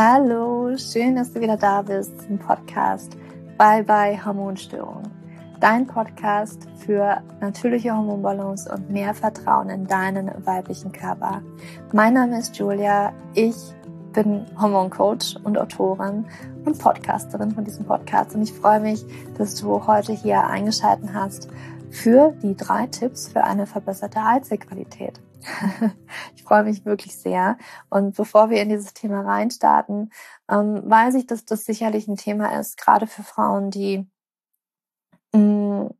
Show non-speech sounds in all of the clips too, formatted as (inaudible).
Hallo, schön, dass du wieder da bist zum Podcast Bye Bye Hormonstörung. Dein Podcast für natürliche Hormonbalance und mehr Vertrauen in deinen weiblichen Körper. Mein Name ist Julia. Ich bin Hormoncoach und Autorin und Podcasterin von diesem Podcast und ich freue mich, dass du heute hier eingeschaltet hast für die drei Tipps für eine verbesserte Eizellqualität. (laughs) ich freue mich wirklich sehr. Und bevor wir in dieses Thema reinstarten, ähm, weiß ich, dass das sicherlich ein Thema ist, gerade für Frauen, die mh, mm,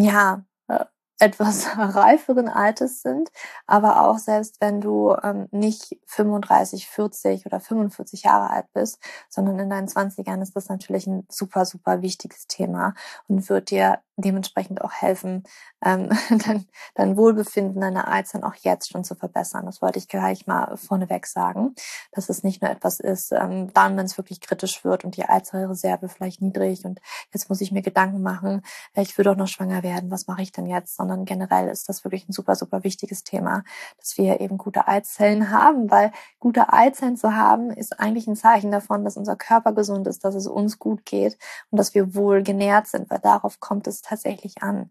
ja etwas (laughs) reiferen Alters sind, aber auch selbst wenn du ähm, nicht 35, 40 oder 45 Jahre alt bist, sondern in deinen 20ern ist das natürlich ein super, super wichtiges Thema und wird dir dementsprechend auch helfen, ähm, (laughs) dein, dein Wohlbefinden, deine Eizellen auch jetzt schon zu verbessern. Das wollte ich gleich mal vorneweg sagen, dass es nicht nur etwas ist, ähm, dann, wenn es wirklich kritisch wird und die Eizellreserve vielleicht niedrig und jetzt muss ich mir Gedanken machen, ich will doch noch schwanger werden, was mache ich denn jetzt? Sondern generell ist das wirklich ein super, super wichtiges Thema, dass wir eben gute Eizellen haben, weil gute Eizellen zu haben, ist eigentlich ein Zeichen davon, dass unser Körper gesund ist, dass es uns gut geht und dass wir wohl genährt sind, weil darauf kommt es tatsächlich an.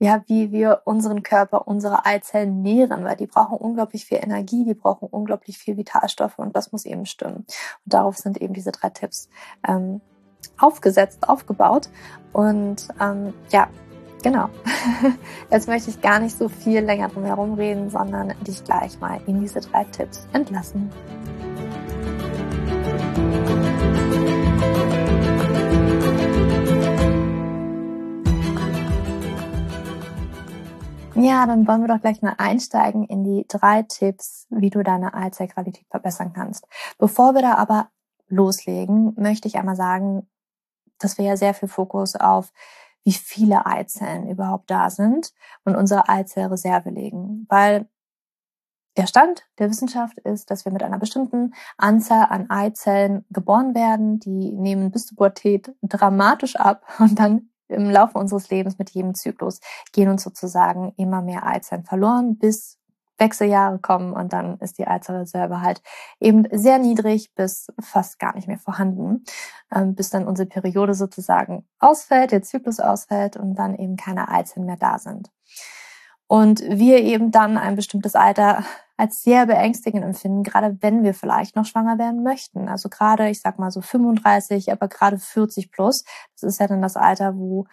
Ja, wie wir unseren Körper, unsere Eizellen nähren, weil die brauchen unglaublich viel Energie, die brauchen unglaublich viel Vitalstoffe und das muss eben stimmen. Und darauf sind eben diese drei Tipps ähm, aufgesetzt, aufgebaut. Und ähm, ja, genau. (laughs) Jetzt möchte ich gar nicht so viel länger drum herum reden, sondern dich gleich mal in diese drei Tipps entlassen. Ja, dann wollen wir doch gleich mal einsteigen in die drei Tipps, wie du deine Eizellqualität verbessern kannst. Bevor wir da aber loslegen, möchte ich einmal sagen, dass wir ja sehr viel Fokus auf wie viele Eizellen überhaupt da sind und unsere Eizellreserve legen, weil der Stand der Wissenschaft ist, dass wir mit einer bestimmten Anzahl an Eizellen geboren werden. Die nehmen bis zur Pubertät dramatisch ab (laughs) und dann im Laufe unseres Lebens mit jedem Zyklus gehen uns sozusagen immer mehr Eizellen verloren, bis Wechseljahre kommen und dann ist die Eizellreserve halt eben sehr niedrig bis fast gar nicht mehr vorhanden, ähm, bis dann unsere Periode sozusagen ausfällt, der Zyklus ausfällt und dann eben keine Eizellen mehr da sind. Und wir eben dann ein bestimmtes Alter als sehr beängstigend empfinden, gerade wenn wir vielleicht noch schwanger werden möchten. Also gerade, ich sag mal so 35, aber gerade 40 plus, das ist ja dann das Alter, wo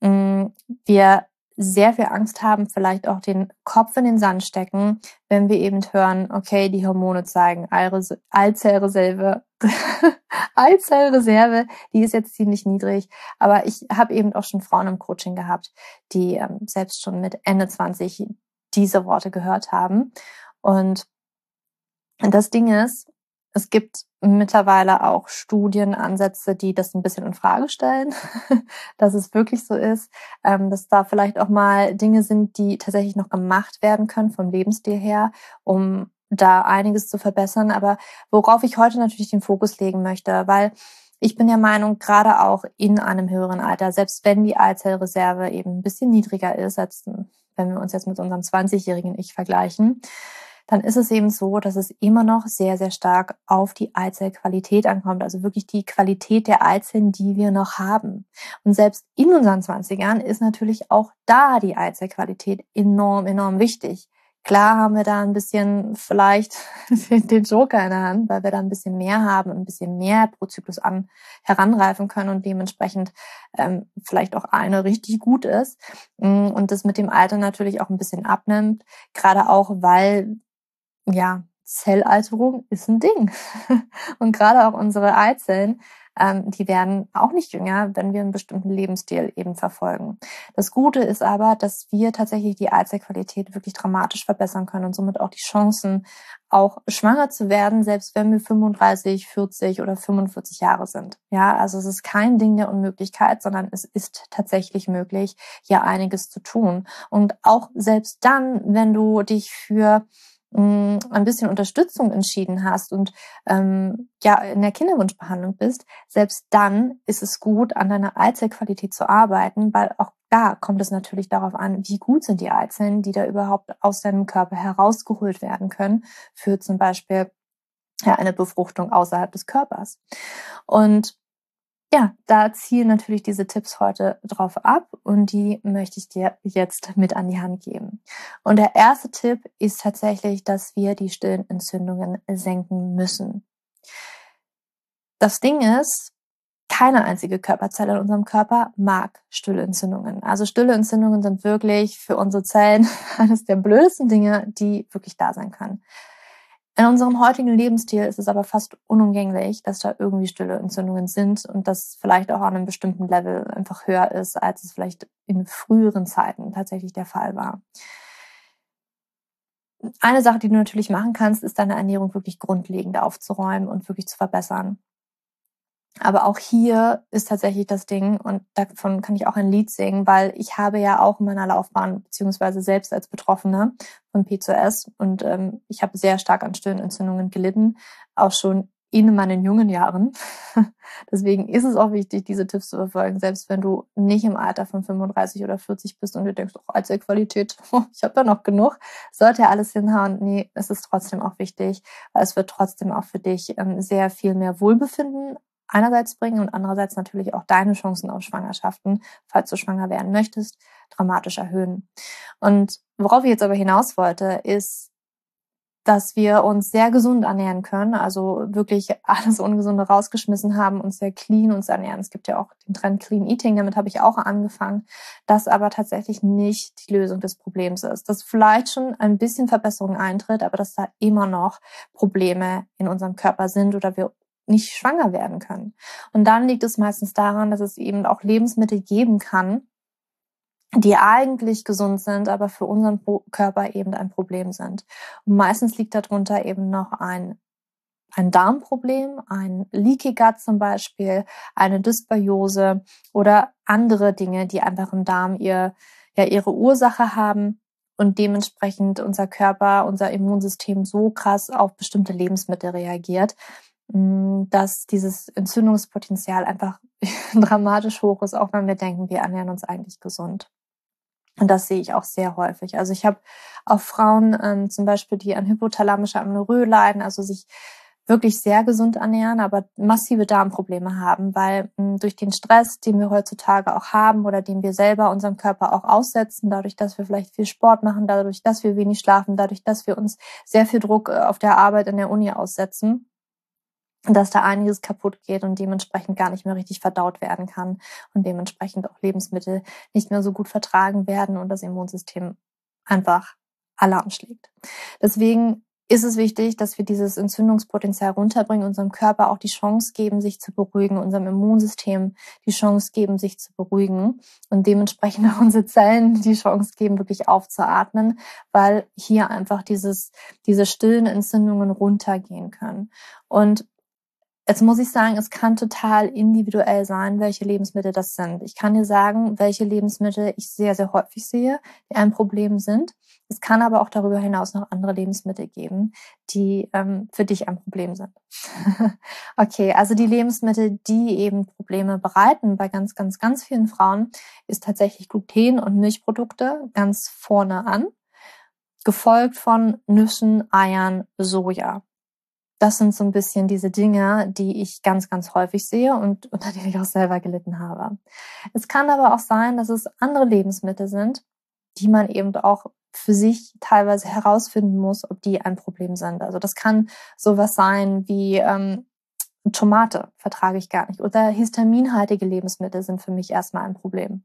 mh, mm, wir sehr viel Angst haben, vielleicht auch den Kopf in den Sand stecken, wenn wir eben hören, okay, die Hormone zeigen Eizellreserve, (laughs) Eizellreserve, die ist jetzt ziemlich niedrig. Aber ich habe eben auch schon Frauen im Coaching gehabt, die ähm, selbst schon mit Ende 20 diese Worte gehört haben. Und das Ding ist, es gibt mittlerweile auch Studienansätze, die das ein bisschen in Frage stellen, (laughs) dass es wirklich so ist, ähm, dass da vielleicht auch mal Dinge sind, die tatsächlich noch gemacht werden können vom Lebensstil her, um da einiges zu verbessern. Aber worauf ich heute natürlich den Fokus legen möchte, weil ich bin der Meinung, gerade auch in einem höheren Alter, selbst wenn die Eizellreserve eben ein bisschen niedriger ist, als wenn wir uns jetzt mit unserem 20-jährigen Ich vergleichen, dann ist es eben so, dass es immer noch sehr, sehr stark auf die Eizellqualität ankommt. Also wirklich die Qualität der Eizellen, die wir noch haben. Und selbst in unseren 20ern ist natürlich auch da die Eizellqualität enorm, enorm wichtig. Klar haben wir da ein bisschen vielleicht (laughs) den Joker in der Hand, weil wir da ein bisschen mehr haben, ein bisschen mehr pro Zyklus an heranreifen können und dementsprechend ähm, vielleicht auch eine richtig gut ist mm, und das mit dem Alter natürlich auch ein bisschen abnimmt, gerade auch weil ja, Zellalterung ist ein Ding. (laughs) Und gerade auch unsere Eizellen, ähm, die werden auch nicht jünger, wenn wir einen bestimmten Lebensstil eben verfolgen. Das Gute ist aber, dass wir tatsächlich die Eizellqualität wirklich dramatisch verbessern können und somit auch die Chancen, auch schwanger zu werden, selbst wenn wir 35, 40 oder 45 Jahre sind. Ja, also es ist kein Ding der Unmöglichkeit, sondern es ist tatsächlich möglich, hier einiges zu tun. Und auch selbst dann, wenn du dich für ein bisschen Unterstützung entschieden hast und ähm, ja in der Kinderwunschbehandlung bist, selbst dann ist es gut, an deiner Eizellqualität zu arbeiten, weil auch da kommt es natürlich darauf an, wie gut sind die Eizellen, die da überhaupt aus deinem Körper herausgeholt werden können, für zum Beispiel ja, eine Befruchtung außerhalb des Körpers. Und ja, da zielen natürlich diese Tipps heute drauf ab und die möchte ich dir jetzt mit an die Hand geben. Und der erste Tipp ist tatsächlich, dass wir die stillen Entzündungen senken müssen. Das Ding ist, keine einzige Körperzelle in unserem Körper mag stille Entzündungen. Also stille Entzündungen sind wirklich für unsere Zellen (laughs) eines der blödesten Dinge, die wirklich da sein können. In unserem heutigen Lebensstil ist es aber fast unumgänglich, dass da irgendwie stille Entzündungen sind und das vielleicht auch an einem bestimmten Level einfach höher ist, als es vielleicht in früheren Zeiten tatsächlich der Fall war. Eine Sache, die du natürlich machen kannst, ist deine Ernährung wirklich grundlegend aufzuräumen und wirklich zu verbessern. Aber auch hier ist tatsächlich das Ding, und davon kann ich auch ein Lied singen, weil ich habe ja auch in meiner Laufbahn, beziehungsweise selbst als Betroffene von P2S und ähm, ich habe sehr stark an Stirnentzündungen gelitten, auch schon in meinen jungen Jahren. (laughs) Deswegen ist es auch wichtig, diese Tipps zu verfolgen, selbst wenn du nicht im Alter von 35 oder 40 bist und du denkst, oh, Qualität, (laughs) ich habe ja noch genug, sollte ja alles hinhauen. Nee, es ist trotzdem auch wichtig, weil es wird trotzdem auch für dich ähm, sehr viel mehr Wohlbefinden einerseits bringen und andererseits natürlich auch deine Chancen auf Schwangerschaften, falls du schwanger werden möchtest, dramatisch erhöhen. Und worauf ich jetzt aber hinaus wollte, ist, dass wir uns sehr gesund ernähren können, also wirklich alles Ungesunde rausgeschmissen haben, uns sehr clean uns ernähren. Es gibt ja auch den Trend Clean Eating, damit habe ich auch angefangen, das aber tatsächlich nicht die Lösung des Problems ist. Dass vielleicht schon ein bisschen Verbesserung eintritt, aber dass da immer noch Probleme in unserem Körper sind oder wir nicht schwanger werden können. Und dann liegt es meistens daran, dass es eben auch Lebensmittel geben kann, die eigentlich gesund sind, aber für unseren Körper eben ein Problem sind. Und meistens liegt darunter eben noch ein ein Darmproblem, ein Leaky Gut zum Beispiel, eine Dysbiose oder andere Dinge, die einfach im Darm ihr, ja, ihre Ursache haben und dementsprechend unser Körper, unser Immunsystem so krass auf bestimmte Lebensmittel reagiert, dass dieses Entzündungspotenzial einfach (laughs) dramatisch hoch ist, auch wenn wir denken, wir ernähren uns eigentlich gesund. Und das sehe ich auch sehr häufig. Also ich habe auch Frauen ähm, zum Beispiel, die an hypothalamischer Amenorrhoe leiden, also sich wirklich sehr gesund ernähren, aber massive Darmprobleme haben, weil mh, mm, durch den Stress, den wir heutzutage auch haben oder den wir selber unserem Körper auch aussetzen, dadurch, dass wir vielleicht viel Sport machen, dadurch, dass wir wenig schlafen, dadurch, dass wir uns sehr viel Druck äh, auf der Arbeit in der Uni aussetzen, dass da einiges kaputt geht und dementsprechend gar nicht mehr richtig verdaut werden kann und dementsprechend auch Lebensmittel nicht mehr so gut vertragen werden und das Immunsystem einfach Alarm schlägt. Deswegen ist es wichtig, dass wir dieses Entzündungspotenzial runterbringen, unserem Körper auch die Chance geben, sich zu beruhigen, unserem Immunsystem die Chance geben, sich zu beruhigen und dementsprechend (laughs) auch unsere Zellen die Chance geben, wirklich aufzuatmen, weil hier einfach dieses, diese stillen Entzündungen runtergehen können. Und Jetzt muss ich sagen, es kann total individuell sein, welche Lebensmittel das sind. Ich kann dir sagen, welche Lebensmittel ich sehr, sehr häufig sehe, die ein Problem sind. Es kann aber auch darüber hinaus noch andere Lebensmittel geben, die ähm, für dich ein Problem sind. (laughs) okay, also die Lebensmittel, die eben Probleme bereiten bei ganz, ganz, ganz vielen Frauen, ist tatsächlich Gluten und Milchprodukte ganz vorne an, gefolgt von Nüssen, Eiern, Soja das sind so ein bisschen diese Dinge, die ich ganz, ganz häufig sehe und unter denen ich auch selber gelitten habe. Es kann aber auch sein, dass es andere Lebensmittel sind, die man eben auch für sich teilweise herausfinden muss, ob die ein Problem sind. Also das kann sowas sein wie ähm, Tomate vertrage ich gar nicht oder histaminhaltige Lebensmittel sind für mich erstmal ein Problem.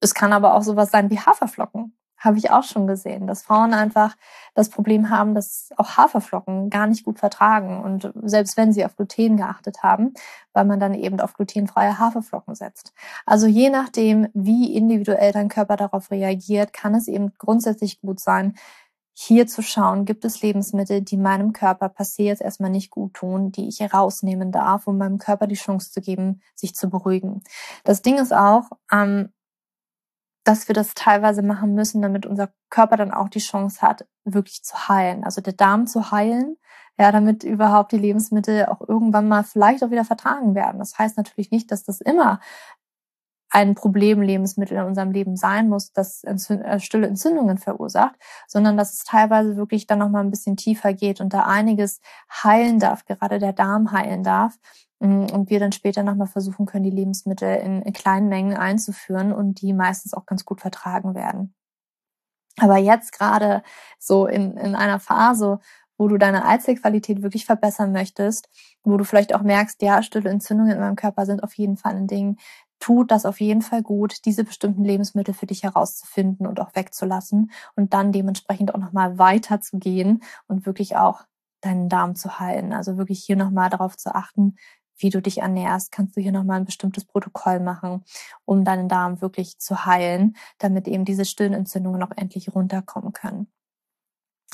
Es kann aber auch sowas sein wie Haferflocken habe ich auch schon gesehen, dass Frauen einfach das Problem haben, dass auch Haferflocken gar nicht gut vertragen und selbst wenn sie auf Gluten geachtet haben, weil man dann eben auf glutenfreie Haferflocken setzt. Also je nachdem, wie individuell dein Körper darauf reagiert, kann es eben grundsätzlich gut sein, hier zu schauen, gibt es Lebensmittel, die meinem Körper passiert erstmal nicht gut tun, die ich herausnehmen darf, um meinem Körper die Chance zu geben, sich zu beruhigen. Das Ding ist auch, ähm, dass wir das teilweise machen müssen, damit unser Körper dann auch die Chance hat, wirklich zu heilen. Also der Darm zu heilen, ja, damit überhaupt die Lebensmittel auch irgendwann mal vielleicht auch wieder vertragen werden. Das heißt natürlich nicht, dass das immer ein Problemlebensmittel in unserem Leben sein muss, das Entzünd äh, stille Entzündungen verursacht, sondern dass es teilweise wirklich dann noch mal ein bisschen tiefer geht und da einiges heilen darf, gerade der Darm heilen darf und wir dann später noch mal versuchen können, die Lebensmittel in, in kleinen Mengen einzuführen und die meistens auch ganz gut vertragen werden. Aber jetzt gerade so in, in einer Phase, wo du deine Eizellqualität wirklich verbessern möchtest, wo du vielleicht auch merkst, ja, stille Entzündungen in meinem Körper sind auf jeden Fall ein Ding, tut das auf jeden Fall gut, diese bestimmten Lebensmittel für dich herauszufinden und auch wegzulassen und dann dementsprechend auch nochmal weiterzugehen und wirklich auch deinen Darm zu heilen. Also wirklich hier nochmal darauf zu achten, wie du dich ernährst, kannst du hier nochmal ein bestimmtes Protokoll machen, um deinen Darm wirklich zu heilen, damit eben diese stillen Entzündungen auch endlich runterkommen können.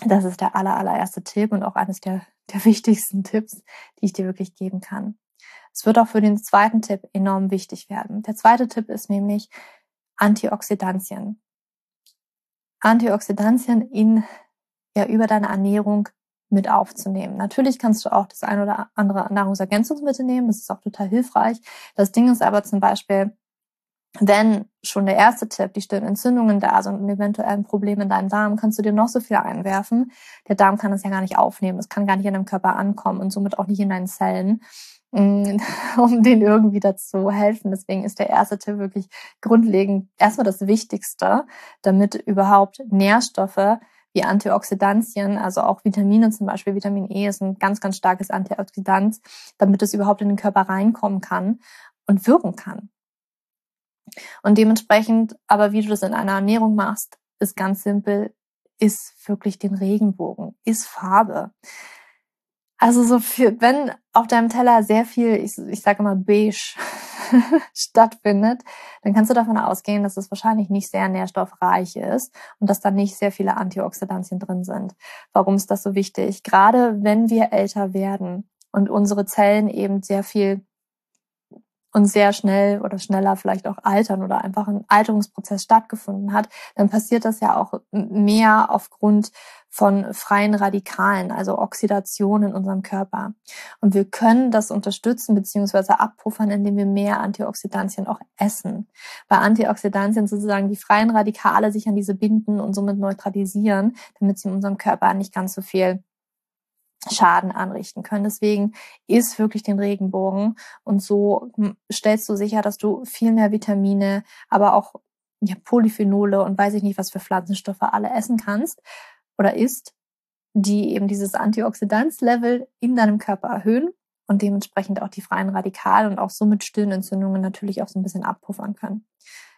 Das ist der aller, allererste Tipp und auch eines der, der wichtigsten Tipps, die ich dir wirklich geben kann. Es wird auch für den zweiten Tipp enorm wichtig werden. Der zweite Tipp ist nämlich Antioxidantien. Antioxidantien in, ja, über deine Ernährung mit aufzunehmen. Natürlich kannst du auch das ein oder andere Nahrungsergänzungsmittel nehmen. Das ist auch total hilfreich. Das Ding ist aber zum Beispiel, wenn schon der erste Tipp, die stillen Entzündungen da sind und eventuell ein Problem in deinem Darm, kannst du dir noch so viel einwerfen. Der Darm kann das ja gar nicht aufnehmen. Es kann gar nicht in deinem Körper ankommen und somit auch nicht in deinen Zellen, mm, (laughs) um denen irgendwie dazu helfen. Deswegen ist der erste Tipp wirklich grundlegend erstmal das Wichtigste, damit überhaupt Nährstoffe wie Antioxidantien, also auch Vitamine zum Beispiel. Vitamin E ist ein ganz, ganz starkes Antioxidant, damit es überhaupt in den Körper reinkommen kann und wirken kann. Und dementsprechend, aber wie du das in einer Ernährung machst, ist ganz simpel, ist wirklich den Regenbogen, ist Farbe. Also so viel, wenn auf deinem Teller sehr viel, ich, ich sage immer beige (laughs) stattfindet, dann kannst du davon ausgehen, dass es wahrscheinlich nicht sehr nährstoffreich ist und dass da nicht sehr viele Antioxidantien drin sind. Warum ist das so wichtig? Gerade wenn wir älter werden und unsere Zellen eben sehr viel und sehr schnell oder schneller vielleicht auch altern oder einfach ein Alterungsprozess stattgefunden hat, dann passiert das ja auch mehr aufgrund von freien Radikalen, also Oxidation in unserem Körper. Und wir können das unterstützen bzw. abpuffern, indem wir mehr Antioxidantien auch essen. Weil Antioxidantien sozusagen die freien Radikale sich an diese binden und somit neutralisieren, damit sie in unserem Körper nicht ganz so viel Schaden anrichten können. Deswegen ist wirklich den Regenbogen und so hm, stellst du sicher, dass du viel mehr Vitamine, aber auch ja, Polyphenole und weiß ich nicht, was für Pflanzenstoffe alle essen kannst oder isst, die eben dieses Antioxidanzlevel in deinem Körper erhöhen und dementsprechend auch die freien Radikale und auch somit Stirnentzündungen natürlich auch so ein bisschen abpuffern können.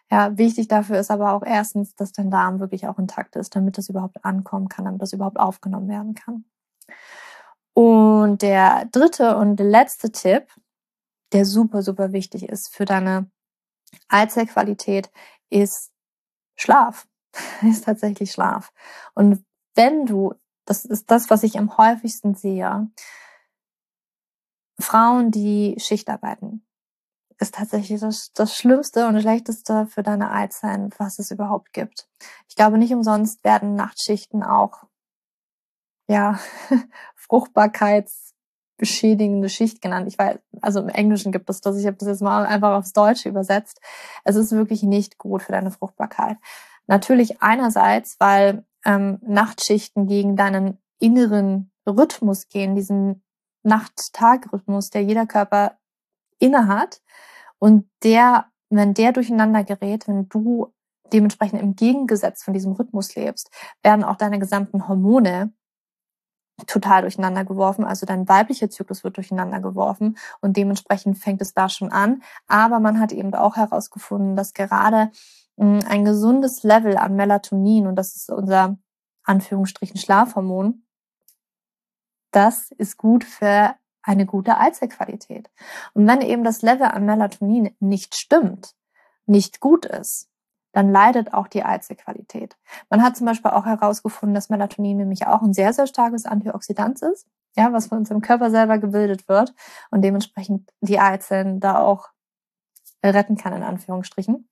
Ja, wichtig dafür ist aber auch erstens, dass dein Darm wirklich auch intakt ist, damit das überhaupt ankommen kann, damit das überhaupt aufgenommen werden kann. Und der dritte und letzte Tipp, der super, super wichtig ist für deine Eizellqualität, ist Schlaf. (laughs) ist tatsächlich Schlaf. Und wenn du, das ist das, was ich am häufigsten sehe, Frauen, die Schicht arbeiten, ist tatsächlich das, das Schlimmste und Schlechteste für deine Eizellen, was es überhaupt gibt. Ich glaube, nicht umsonst werden Nachtschichten auch ja, (laughs) fruchtbarkeitsbeschädigende Schicht genannt. Ich weiß, also im Englischen gibt es das. Ich habe das jetzt mal einfach aufs Deutsche übersetzt. Es ist wirklich nicht gut für deine Fruchtbarkeit. Natürlich einerseits, weil ähm, Nachtschichten gegen deinen inneren Rhythmus gehen, diesen Nacht-Tag-Rhythmus, der jeder Körper innehat und der, wenn der durcheinander gerät, wenn du dementsprechend im Gegengesetz von diesem Rhythmus lebst, werden auch deine gesamten Hormone total durcheinander geworfen. Also dein weiblicher Zyklus wird durcheinander geworfen und dementsprechend fängt es da schon an. Aber man hat eben auch herausgefunden, dass gerade hm, ein gesundes Level an Melatonin, und das ist unser Anführungsstrichen Schlafhormon, das ist gut für eine gute Eizellqualität. Und wenn eben das Level an Melatonin nicht stimmt, nicht gut ist, dann leidet auch die Eizellqualität. Man hat zum Beispiel auch herausgefunden, dass Melatonin nämlich auch ein sehr, sehr starkes Antioxidant ist, ja, was von unserem Körper selber gebildet wird und dementsprechend die Eizellen da auch retten kann, in Anführungsstrichen.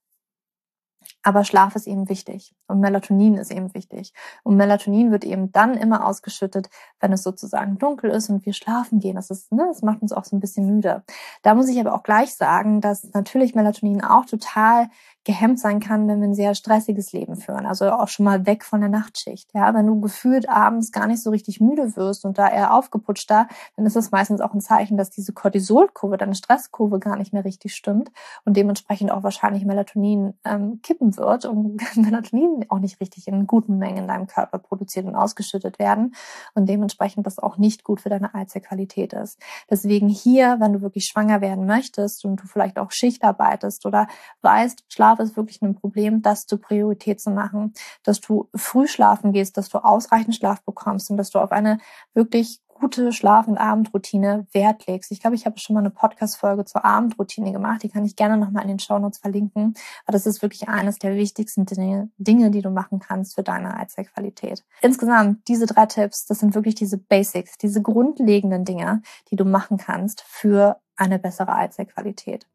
Aber Schlaf ist eben wichtig und Melatonin ist eben wichtig. Und Melatonin wird eben dann immer ausgeschüttet, wenn es sozusagen dunkel ist und wir schlafen gehen. Das ist, ne, das macht uns auch so ein bisschen müde. Da muss ich aber auch gleich sagen, dass natürlich Melatonin auch total gehemmt sein kann, wenn wir ein sehr stressiges Leben führen. Also auch schon mal weg von der Nachtschicht. Ja, wenn du gefühlt abends gar nicht so richtig müde wirst und da eher aufgeputscht da, dann ist das meistens auch ein Zeichen, dass diese Cortisolkurve, deine Stresskurve gar nicht mehr richtig stimmt und dementsprechend auch wahrscheinlich Melatonin ähm, kippen wird und (laughs) Melatonin auch nicht richtig in guten Mengen in deinem Körper produziert und ausgeschüttet werden und dementsprechend das auch nicht gut für deine Eizellqualität ist. Deswegen hier, wenn du wirklich schwanger werden möchtest und du vielleicht auch Schicht arbeitest oder weißt, Schlaf Schlaf ist wirklich ein Problem, das zur Priorität zu machen, dass du früh schlafen gehst, dass du ausreichend Schlaf bekommst und dass du auf eine wirklich gute Schlaf- und Abendroutine Wert legst. Ich glaube, ich habe schon mal eine Podcast-Folge zur Abendroutine gemacht. Die kann ich gerne nochmal in den Shownotes verlinken. Aber das ist wirklich eines der wichtigsten Dinge, Dinge, die du machen kannst für deine Eizellqualität. Insgesamt, diese drei Tipps, das sind wirklich diese Basics, diese grundlegenden Dinge, die du machen kannst für eine bessere Eizellqualität.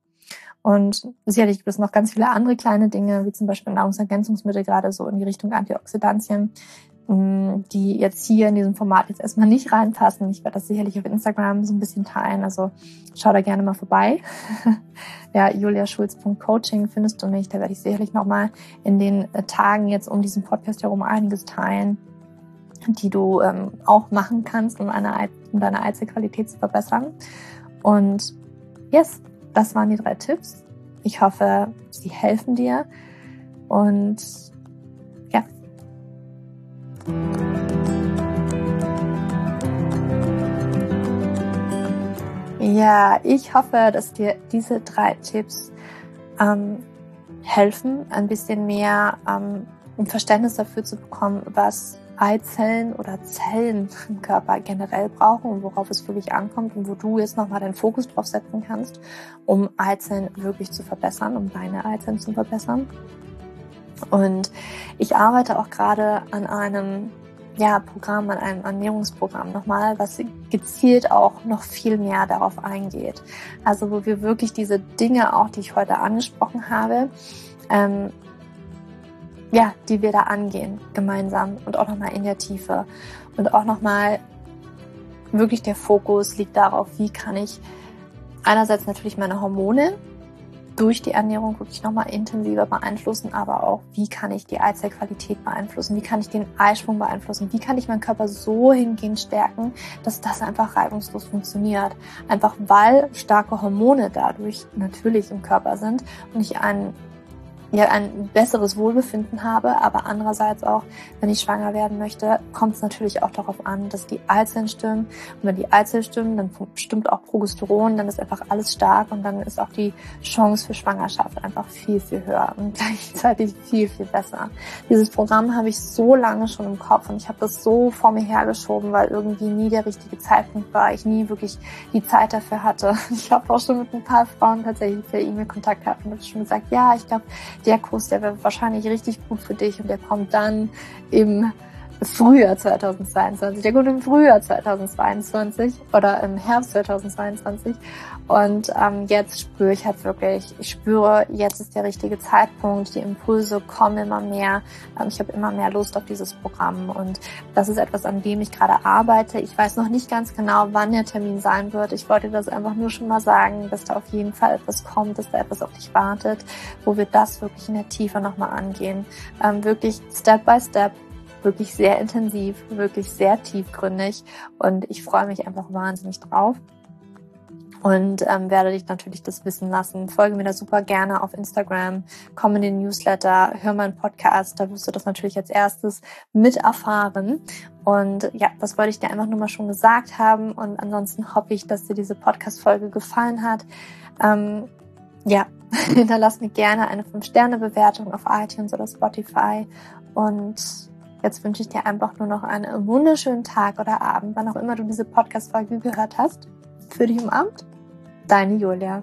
Und sicherlich gibt es noch ganz viele andere kleine Dinge, wie zum Beispiel Nahrungsergänzungsmittel, gerade so in die Richtung Antioxidantien, mm, die jetzt hier in diesem Format jetzt erstmal nicht reinpassen. Ich werde das sicherlich auf Instagram so ein bisschen teilen, also schau da gerne mal vorbei. (laughs) ja, juliaschulz.coaching findest du mich, da werde ich sicherlich nochmal in den äh, Tagen jetzt um diesen Podcast herum einiges teilen, die du ähm, auch machen kannst, um, eine, um deine Eizellqualität zu verbessern. Und yes, das waren die drei Tipps. Ich hoffe, sie helfen dir. Und ja. Ja, ich hoffe, dass dir diese drei Tipps ähm, helfen, ein bisschen mehr ähm, ein Verständnis dafür zu bekommen, was Eizellen oder Zellen (laughs) im Körper generell brauchen und worauf es wirklich ankommt und wo du jetzt nochmal deinen Fokus drauf setzen kannst, um Eizellen wirklich zu verbessern, um deine Eizellen zu verbessern. Und ich arbeite auch gerade an einem ja, Programm, an einem Ernährungsprogramm nochmal, was gezielt auch noch viel mehr darauf eingeht. Also wo wir wirklich diese Dinge auch, die ich heute angesprochen habe, ähm, ja, die wir da angehen, gemeinsam und auch nochmal in der Tiefe. Und auch nochmal wirklich der Fokus liegt darauf, wie kann ich einerseits natürlich meine Hormone durch die Ernährung wirklich nochmal intensiver beeinflussen, aber auch, wie kann ich die Eizellqualität beeinflussen, wie kann ich den Eisprung beeinflussen, wie kann ich meinen Körper so hingehend stärken, dass das einfach reibungslos funktioniert. Einfach weil starke Hormone dadurch natürlich im Körper sind und ich einen ja ein besseres Wohlbefinden habe, aber andererseits auch, wenn ich schwanger werden möchte, kommt es natürlich auch darauf an, dass die Eizellen stimmen. Und wenn die Eizellen stimmen, dann stimmt auch Progesteron, dann ist einfach alles stark und dann ist auch die Chance für Schwangerschaft einfach viel, viel höher und (laughs) gleichzeitig viel, viel besser. Dieses Programm habe ich so lange schon im Kopf und ich habe das so vor mir hergeschoben, weil irgendwie nie der richtige Zeitpunkt war, ich nie wirklich die Zeit dafür hatte. (laughs) Ich habe auch schon mit ein paar Frauen tatsächlich per E-Mail Kontakt gehabt und habe schon gesagt, ja, ich glaube, der Kurs, der wäre wahrscheinlich richtig gut für dich und der kommt dann im Frühjahr 2022. Der kommt im Frühjahr 2022 oder im Herbst 2022. Und ähm, jetzt spüre ich halt wirklich, ich spüre, jetzt ist der richtige Zeitpunkt, die Impulse kommen immer mehr. Ähm, ich habe immer mehr Lust auf dieses Programm und das ist etwas, an dem ich gerade arbeite. Ich weiß noch nicht ganz genau, wann der Termin sein wird. Ich wollte das einfach nur schon mal sagen, dass da auf jeden Fall etwas kommt, dass da etwas auf dich wartet, wo wir das wirklich in der Tiefe nochmal angehen. Ähm, wirklich Step by Step wirklich sehr intensiv, wirklich sehr tiefgründig und ich freue mich einfach wahnsinnig drauf und ähm, werde dich natürlich das wissen lassen. Folge mir da super gerne auf Instagram, komm in den Newsletter, hör meinen Podcast, da wirst du das natürlich als erstes mit erfahren. Und ja, das wollte ich dir einfach nur mal schon gesagt haben. Und ansonsten hoffe ich, dass dir diese Podcast-Folge gefallen hat. Ähm, ja, (laughs) hinterlass mir gerne eine 5-Sterne-Bewertung auf iTunes oder Spotify. Und Jetzt wünsche ich dir einfach nur noch einen wunderschönen Tag oder Abend, wann auch immer du diese Podcast-Folge gehört hast. Für dich umarmt, deine Julia.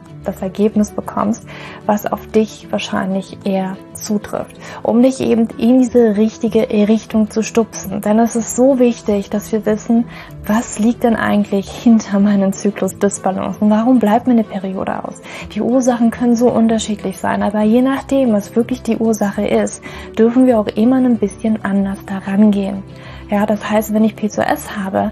das Ergebnis bekommst, was auf dich wahrscheinlich eher zutrifft, um dich eben in diese richtige Richtung zu stupsen. Denn es ist so wichtig, dass wir wissen, was liegt denn eigentlich hinter meinen Zyklus-Disbalancen? Warum bleibt mir eine Periode aus? Die Ursachen können so unterschiedlich sein, aber je nachdem, was wirklich die Ursache ist, dürfen wir auch immer ein bisschen anders daran gehen. Ja, das heißt, wenn ich PCOS habe,